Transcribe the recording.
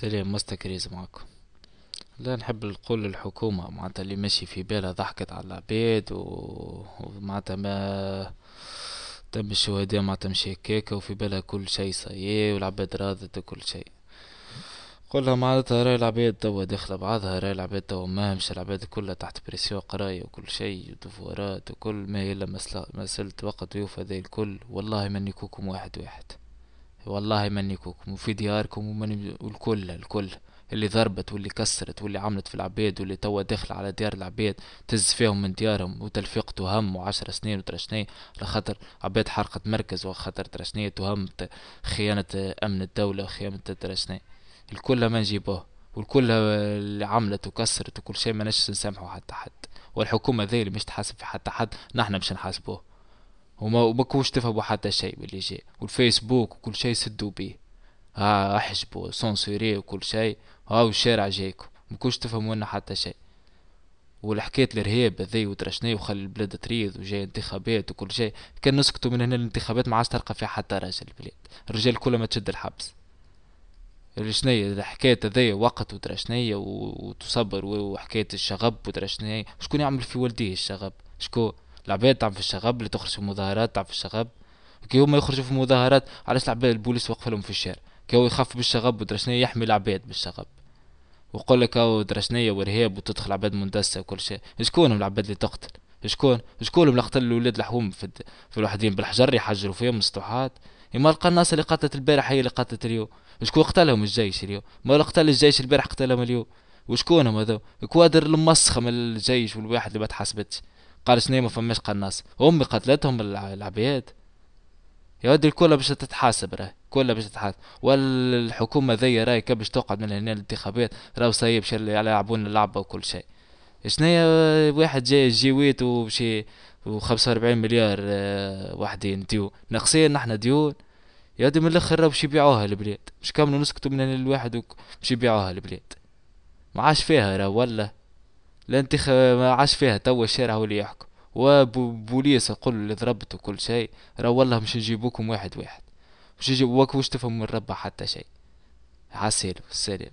سلام مستكريز معاكم لا نحب نقول للحكومة معناتها اللي ماشي في بالها ضحكت على العباد و- ومعناتها ما تم الشهداء معناتها مشي هكاكا وفي بالها كل شي صايي والعباد راضت وكل شي قولها معناتها راهي العباد توا داخلة بعضها راهي العباد توا ماهمش العباد كلها تحت بريسيون قراية وكل شي ودفورات وكل ما إلا مسألة وقت ويوفى ذي الكل. والله من يكوكم واحد واحد. والله من يكوكم وفي دياركم ومن والكل الكل. اللي ضربت واللي كسرت واللي عملت في العباد واللي توا داخل على ديار العباد تز فيهم من ديارهم وتلفيق تهم وعشر سنين وترى شنيا على خاطر عباد حرقت مركز وخاطر ترى شنيا تهم خيانة أمن الدولة وخيانة ترى شنيا الكل ما نجيبوه والكل اللي عملت وكسرت وكل شيء ما نش نسامحوا حتى حد. والحكومة ذي اللي مش تحاسب في حتى حد نحن مش نحاسبوه. وما وماكوش تفهموا حتى شيء باللي جاي. والفيسبوك وكل شيء سدوا بيه ها احجبوا سونسوري وكل شيء. هاو الشارع جايكم. مكوش تفهموا لنا حتى شيء. والحكاية الإرهاب هذي وترى شنيا وخلي البلاد تريض وجاي انتخابات وكل شيء. كان نسكتوا من هنا الانتخابات ما عادش تلقى فيها حتى راجل البلاد الرجال كلها ما تشد الحبس. شنيا الحكاية هذيا وقت وترى شنيا و- وتصبر وحكاية الشغب وترى شنيا شكون يعمل في ولديه الشغب؟ شكون؟ العباد تعمل في الشغب اللي تخرج في مظاهرات تعمل في الشغب. كي هما يخرجوا في مظاهرات علاش العباد البوليس وقف لهم في الشارع؟ كي هو يخاف بالشغب ودرا يحمي العباد بالشغب. ويقول لك هاو درا شنيا وارهاب وتدخل عباد مندسة وكل شيء. شكونهم العباد اللي تقتل؟ شكون؟ شكونهم اللي قتلوا الولاد الحوم في, الد... في الوحدين بالحجر يحجروا فيهم مسطوحات ما القناصة اللي قتلت البارح هي اللي قتلت اليوم. شكون قتلهم الجيش اليوم؟ ما قتل الجيش البارح قتلهم اليوم. وشكونهم هذو؟ كوادر المسخة من الجيش والواحد اللي ما تحاسبتش. قال شنو ما فماش قناص. أمي قتلتهم الع- العباد يا ودي الكل باش تتحاسب راهي كلها باش تتحاسب. والحكومة ذي راهي كي باش تقعد من هنا الانتخابات راهو باش يلعبون اللعبة وكل شيء. شنيا واحد جاي جيويت وبشي وخمسة وأربعين مليار آه، واحدين ديون ناقصين نحنا ديون يا ودي من الأخر راهو باش يبيعوها البلاد. مش كاملوا نسكتوا من هنا الواحد باش يبيعوها البلاد. ما عاش فيها راه ولا لا انتخ ما عاش فيها توا الشارع هو اللي يحكم. وبوليس يقول اللي ضربت وكل شيء راه والله مش نجيبوكم واحد واحد. مش يجيبوك واش تفهم من ربع حتى شيء؟ عسير السلام